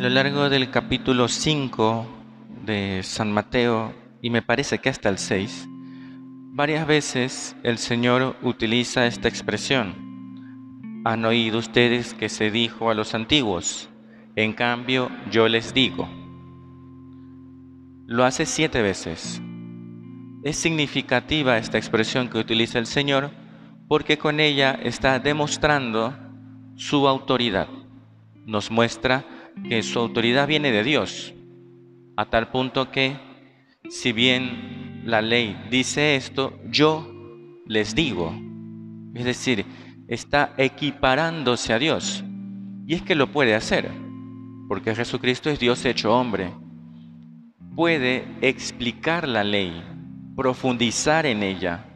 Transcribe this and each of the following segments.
Lo largo del capítulo 5 de San Mateo, y me parece que hasta el 6, varias veces el Señor utiliza esta expresión. Han oído ustedes que se dijo a los antiguos, en cambio yo les digo. Lo hace siete veces. Es significativa esta expresión que utiliza el Señor porque con ella está demostrando su autoridad. Nos muestra que su autoridad viene de Dios, a tal punto que si bien la ley dice esto, yo les digo. Es decir, está equiparándose a Dios. Y es que lo puede hacer, porque Jesucristo es Dios hecho hombre. Puede explicar la ley, profundizar en ella.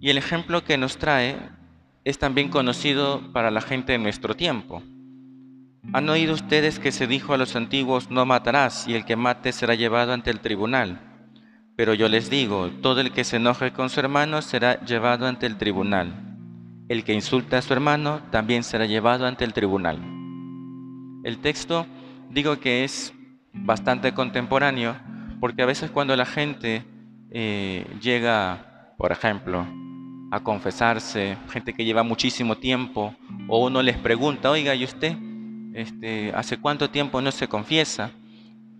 Y el ejemplo que nos trae es también conocido para la gente de nuestro tiempo. Han oído ustedes que se dijo a los antiguos, no matarás, y el que mate será llevado ante el tribunal. Pero yo les digo, todo el que se enoje con su hermano será llevado ante el tribunal. El que insulta a su hermano también será llevado ante el tribunal. El texto digo que es bastante contemporáneo porque a veces cuando la gente eh, llega, por ejemplo, a confesarse, gente que lleva muchísimo tiempo, o uno les pregunta, oiga, ¿y usted este, hace cuánto tiempo no se confiesa?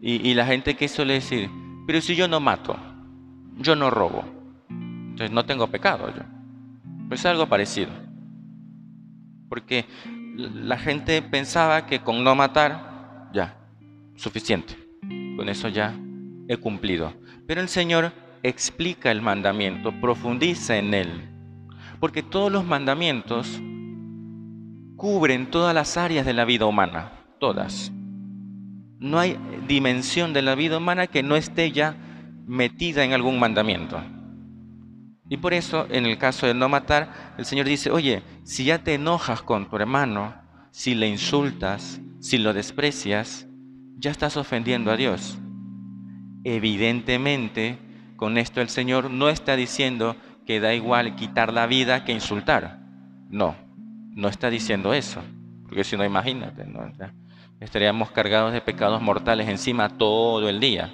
Y, la gente que suele decir, pero si yo no mato, yo no robo, entonces no tengo pecado yo. Pues algo parecido. Porque la gente pensaba que con no matar, ya, suficiente. Con eso ya he cumplido. Pero el Señor explica el mandamiento, profundiza en él. Porque todos los mandamientos cubren todas las áreas de la vida humana, todas. No hay dimensión de la vida humana que no esté ya metida en algún mandamiento. Y por eso, en el caso de no matar, el Señor dice, oye, si ya te enojas con tu hermano, si le insultas, si lo desprecias, ya estás ofendiendo a Dios. Evidentemente, con esto el Señor no está diciendo que da igual quitar la vida que insultar. No, no está diciendo eso. Porque si no, imagínate, estaríamos cargados de pecados mortales encima todo el día.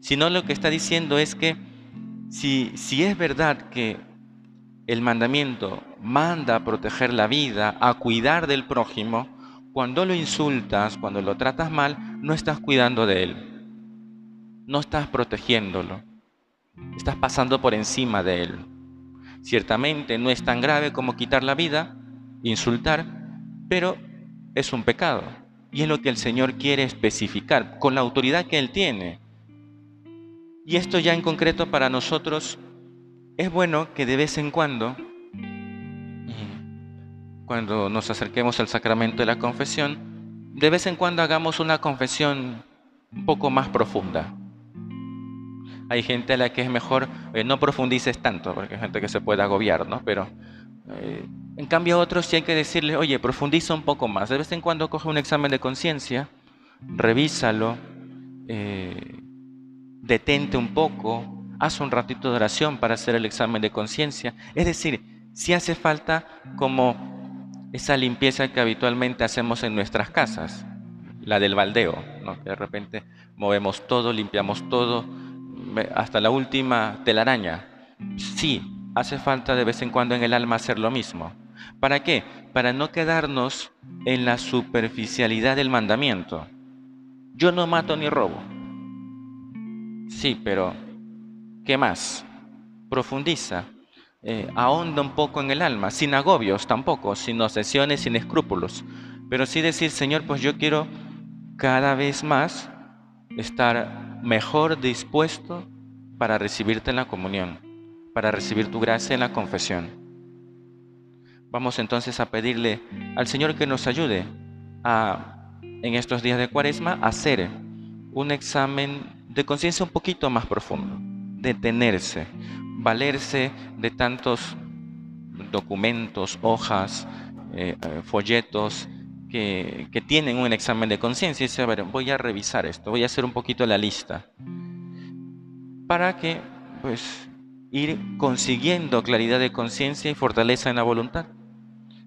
Sino lo que está diciendo es que si, si es verdad que el mandamiento manda a proteger la vida, a cuidar del prójimo, cuando lo insultas, cuando lo tratas mal, no estás cuidando de él. No estás protegiéndolo. Estás pasando por encima de él. Ciertamente no es tan grave como quitar la vida, insultar, pero es un pecado. Y es lo que el Señor quiere especificar con la autoridad que Él tiene. Y esto ya en concreto para nosotros es bueno que de vez en cuando, cuando nos acerquemos al sacramento de la confesión, de vez en cuando hagamos una confesión un poco más profunda. Hay gente a la que es mejor eh, no profundices tanto, porque hay gente que se puede agobiar, ¿no? Pero eh, en cambio otros sí hay que decirle, oye, profundiza un poco más. De vez en cuando coge un examen de conciencia, revísalo, eh, detente un poco, haz un ratito de oración para hacer el examen de conciencia. Es decir, si hace falta como esa limpieza que habitualmente hacemos en nuestras casas, la del baldeo, ¿no? de repente movemos todo, limpiamos todo, hasta la última telaraña. Sí, hace falta de vez en cuando en el alma hacer lo mismo. ¿Para qué? Para no quedarnos en la superficialidad del mandamiento. Yo no mato ni robo. Sí, pero ¿qué más? Profundiza, eh, ahonda un poco en el alma, sin agobios tampoco, sin obsesiones, sin escrúpulos. Pero sí decir, Señor, pues yo quiero cada vez más estar mejor dispuesto para recibirte en la comunión, para recibir tu gracia en la confesión. Vamos entonces a pedirle al Señor que nos ayude a, en estos días de cuaresma, hacer un examen de conciencia un poquito más profundo, detenerse, valerse de tantos documentos, hojas, eh, eh, folletos, que, tienen un examen de conciencia y dice, a ver, voy a revisar esto, voy a hacer un poquito la lista, para que, pues, ir consiguiendo claridad de conciencia y fortaleza en la voluntad.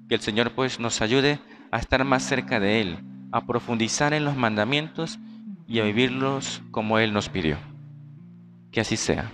Que el Señor, pues, nos ayude a estar más cerca de Él, a profundizar en los mandamientos y a vivirlos como Él nos pidió. Que así sea.